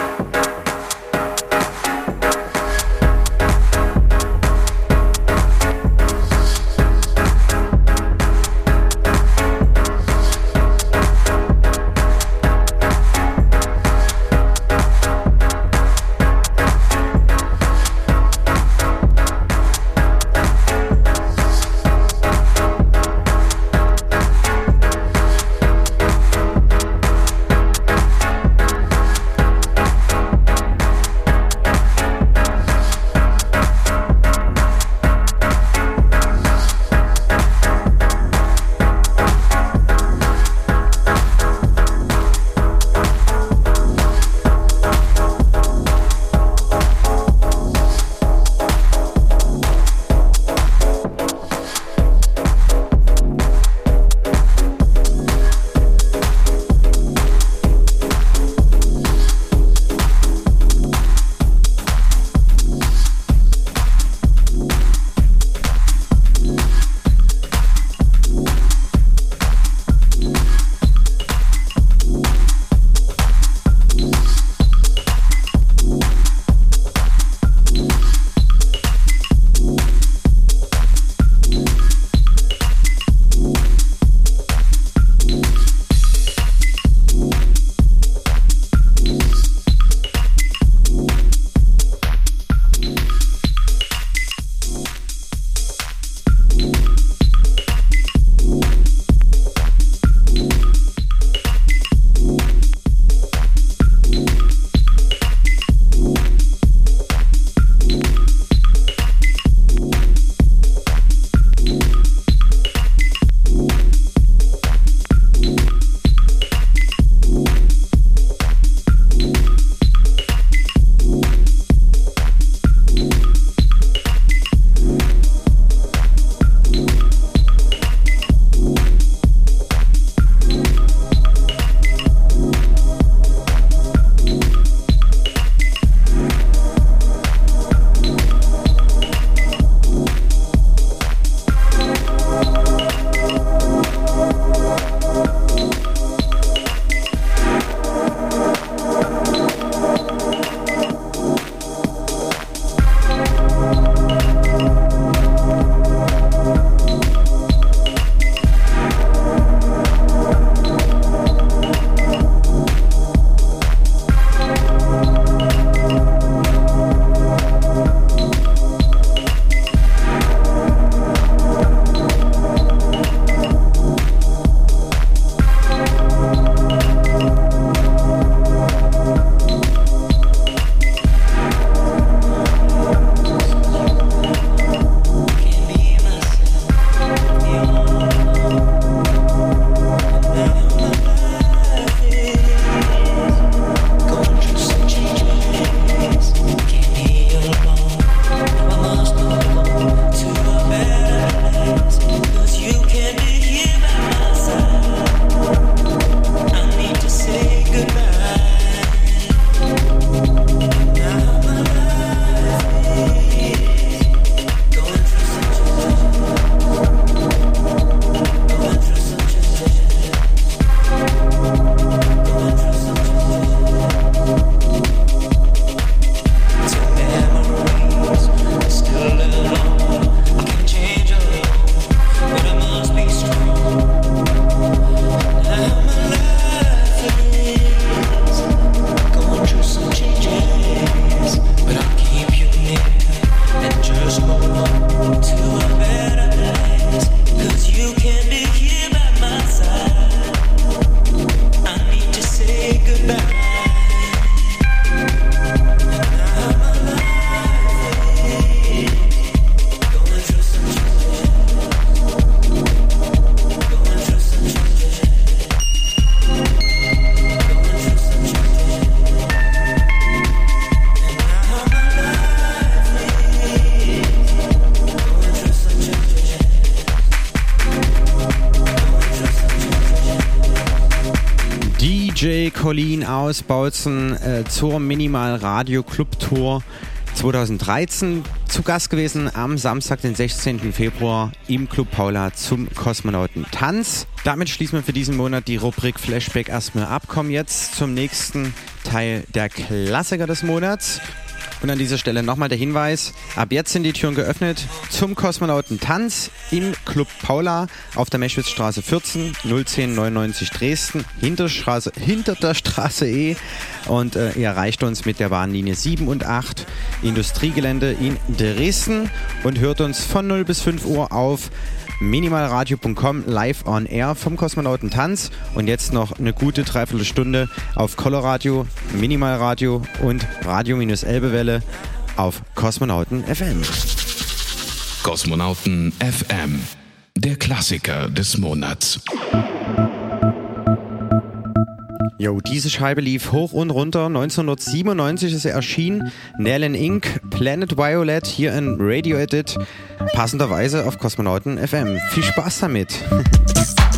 Colleen aus Bautzen äh, zur Minimal Radio Club Tour 2013 zu Gast gewesen am Samstag, den 16. Februar im Club Paula zum Kosmonauten Tanz. Damit schließen wir für diesen Monat die Rubrik Flashback erstmal ab. Kommen jetzt zum nächsten Teil der Klassiker des Monats. Und an dieser Stelle nochmal der Hinweis, ab jetzt sind die Türen geöffnet zum Kosmonauten Tanz im Club Paula auf der Meschwitzstraße 14 01099 Dresden hinter, Straße, hinter der Straße E. Und äh, ihr erreicht uns mit der Bahnlinie 7 und 8 Industriegelände in Dresden und hört uns von 0 bis 5 Uhr auf minimalradio.com live on air vom Kosmonauten Tanz. Und jetzt noch eine gute Dreiviertelstunde auf Coloradio, Minimalradio und Radio-Elbewelle auf Kosmonauten FM. Kosmonauten FM, der Klassiker des Monats. Jo, diese Scheibe lief hoch und runter. 1997 ist er erschienen. Nellen Inc., Planet Violet, hier in Radio Edit. Passenderweise auf Kosmonauten FM. Viel Spaß damit. *laughs*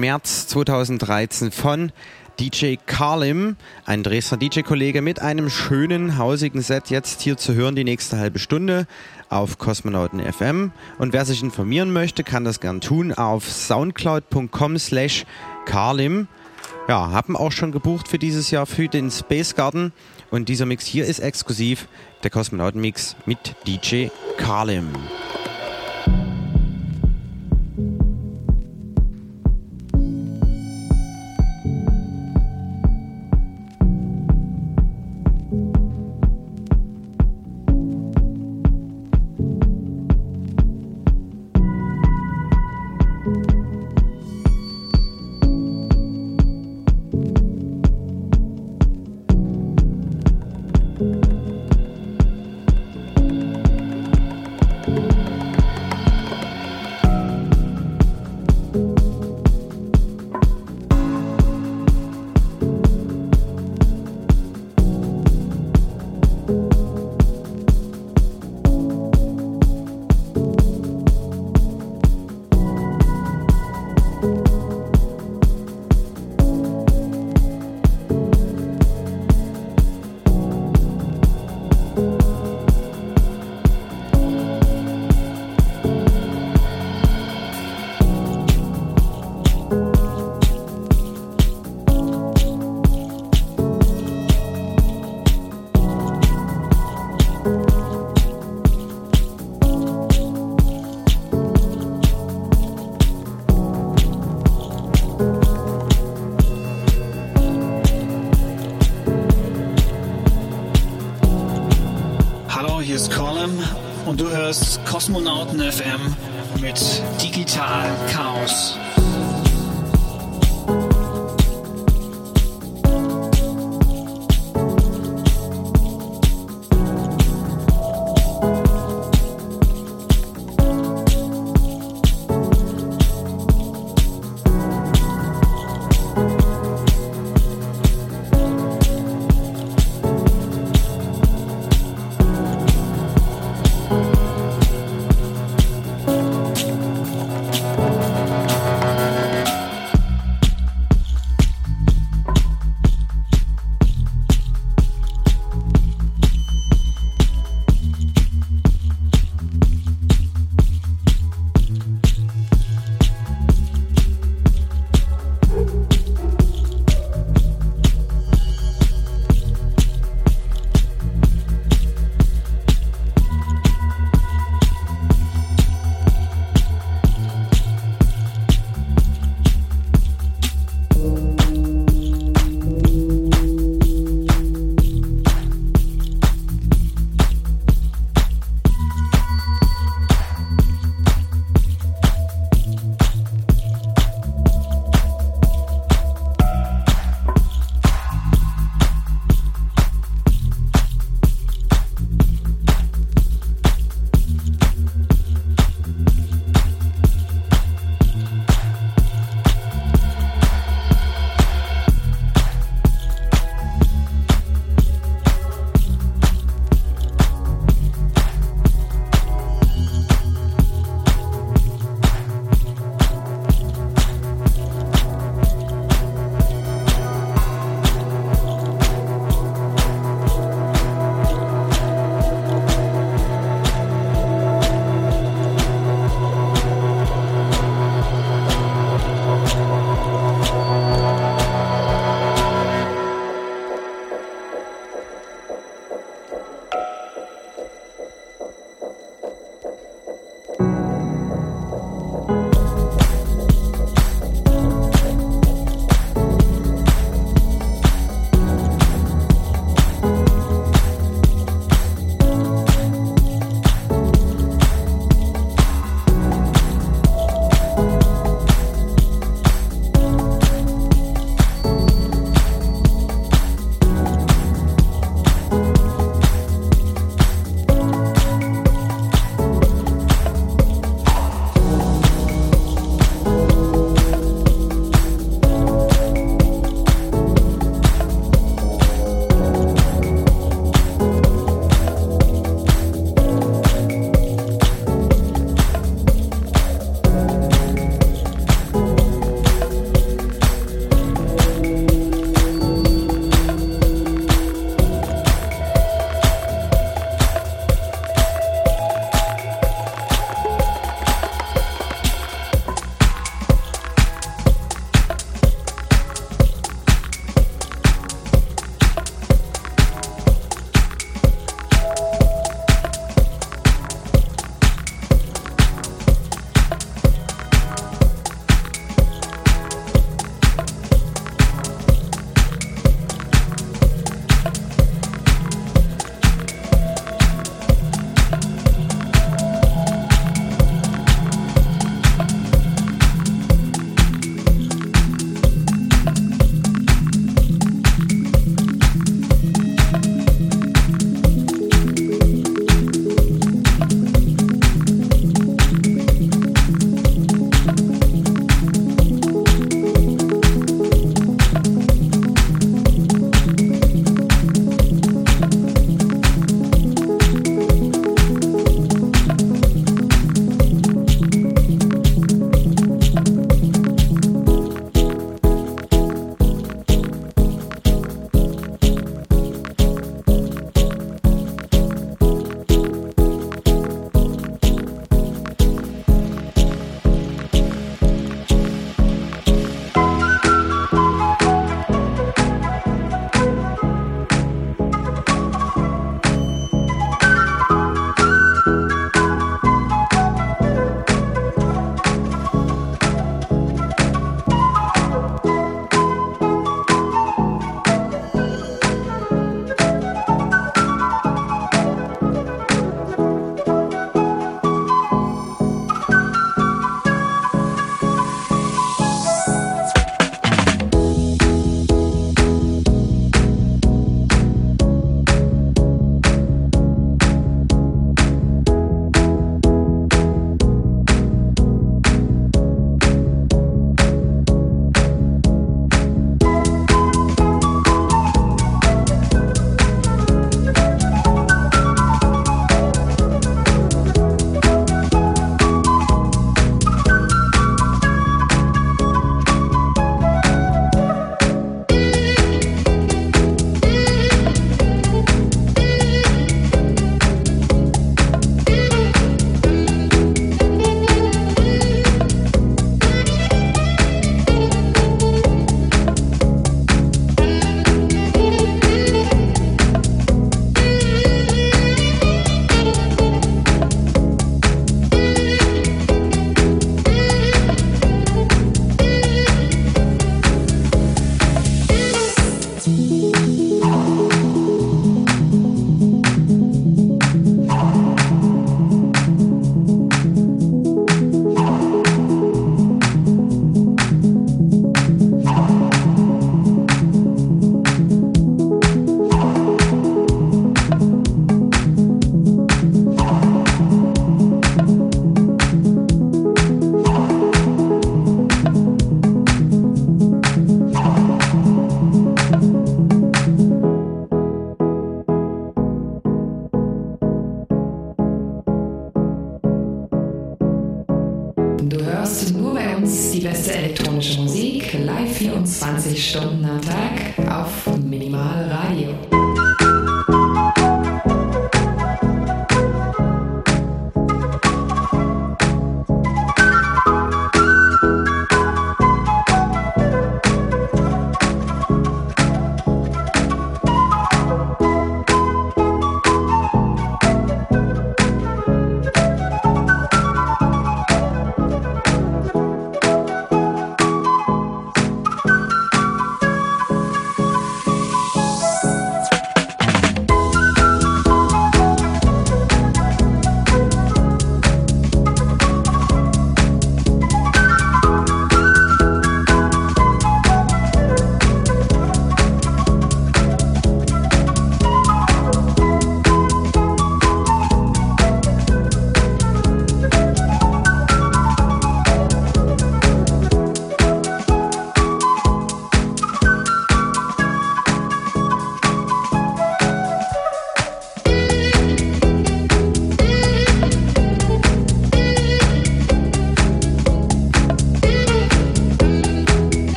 März 2013 von DJ Carlim, ein Dresdner DJ-Kollege mit einem schönen, hausigen Set jetzt hier zu hören, die nächste halbe Stunde auf Kosmonauten FM. Und wer sich informieren möchte, kann das gern tun auf soundcloud.com slash Carlim. Ja, haben auch schon gebucht für dieses Jahr für den Space Garden. Und dieser Mix hier ist exklusiv, der Kosmonauten-Mix mit DJ Carlim.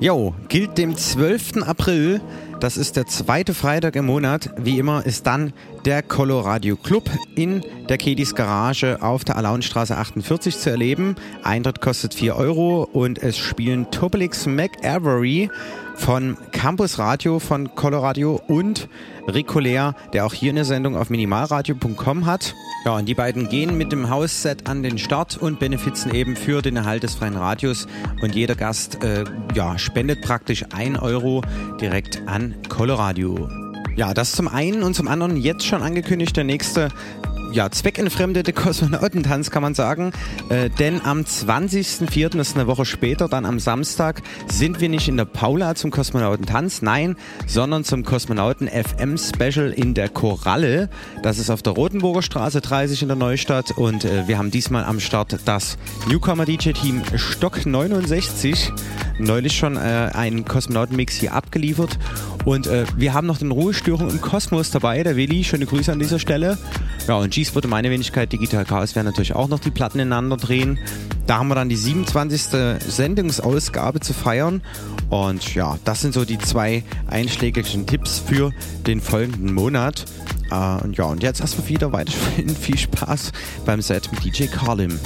Jo, gilt dem 12. April, das ist der zweite Freitag im Monat. Wie immer ist dann der Coloradio Club in der Kedis Garage auf der Alaunstraße 48 zu erleben. Eintritt kostet 4 Euro und es spielen Topelix McAvery von Campus Radio von Coloradio und Ricolea, der auch hier eine Sendung auf minimalradio.com hat. Ja, und die beiden gehen mit dem Hausset an den Start und benefizen eben für den Erhalt des freien Radios. Und jeder Gast äh, ja, spendet praktisch 1 Euro direkt an Coloradio. Ja, das zum einen und zum anderen jetzt schon angekündigt der nächste ja, zweckentfremdete Kosmonautentanz, kann man sagen. Äh, denn am 20.04., das ist eine Woche später, dann am Samstag, sind wir nicht in der Paula zum Kosmonautentanz, nein, sondern zum Kosmonauten FM Special in der Koralle. Das ist auf der Rotenburger Straße 30 in der Neustadt und äh, wir haben diesmal am Start das Newcomer DJ Team Stock 69. Neulich schon äh, einen Kosmonautenmix hier abgeliefert und äh, wir haben noch den Ruhestörung im Kosmos dabei, der Willi, schöne Grüße an dieser Stelle. Ja, und G-Spot und meine Wenigkeit Digital Chaos werden natürlich auch noch die Platten ineinander drehen. Da haben wir dann die 27. Sendungsausgabe zu feiern. Und ja, das sind so die zwei einschlägigen Tipps für den folgenden Monat. Äh, und ja, und jetzt erstmal wieder weiterhin *laughs* viel Spaß beim Set mit DJ Carlim.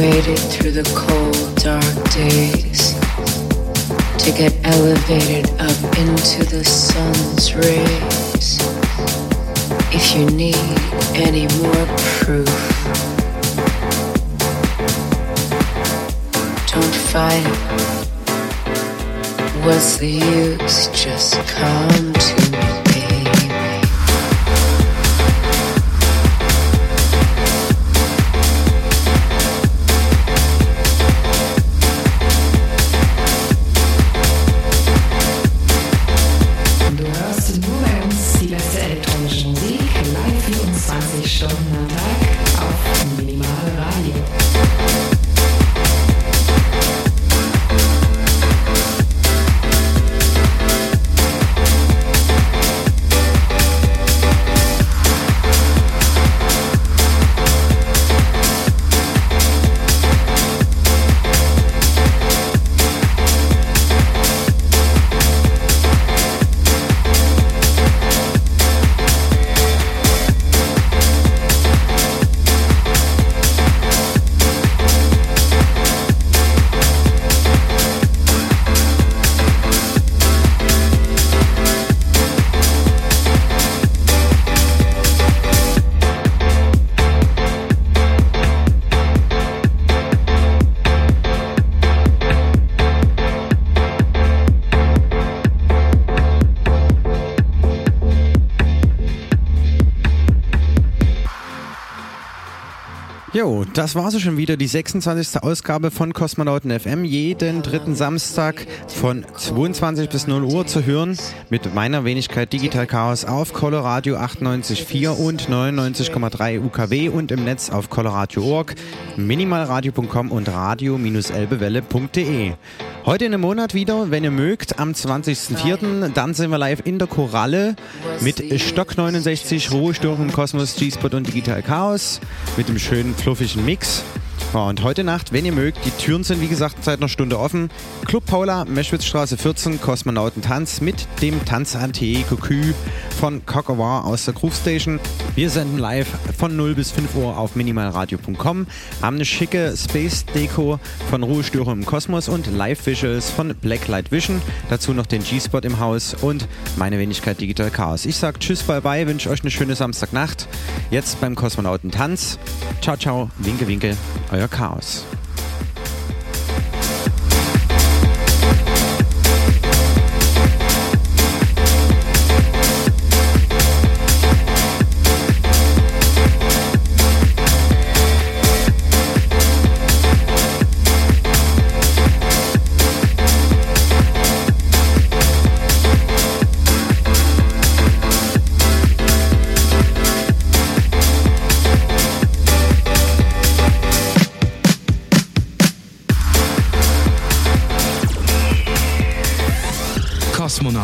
Waded through the cold, dark days to get elevated up into the sun's rays. If you need any more proof, don't fight it. What's the use? Just come to me, das war so schon wieder die 26. Ausgabe von Kosmonauten FM. Jeden dritten Samstag von 22 bis 0 Uhr zu hören mit meiner Wenigkeit Digital Chaos auf Coloradio 98.4 und 99,3 UKW und im Netz auf coloradio.org, minimalradio.com und radio-elbewelle.de. Heute in einem Monat wieder, wenn ihr mögt, am 20.04. Dann sind wir live in der Koralle mit Stock 69, Ruhestörung im Kosmos, G-Spot und Digital Chaos mit dem schönen fluffigen Mix. Und heute Nacht, wenn ihr mögt, die Türen sind wie gesagt seit einer Stunde offen. Club Paula, Meschwitzstraße 14, Kosmonautentanz mit dem Tanzatelier Cocu von Cockawar aus der Groove Station. Wir senden live von 0 bis 5 Uhr auf minimalradio.com, haben eine schicke Space Deko von Ruhestörung im Kosmos und Live Visuals von Blacklight Vision. Dazu noch den G-Spot im Haus und meine Wenigkeit Digital Chaos. Ich sag Tschüss, bye bye, wünsche euch eine schöne Samstagnacht. Jetzt beim Kosmonautentanz. Ciao, ciao, winke, winke, euer Chaos.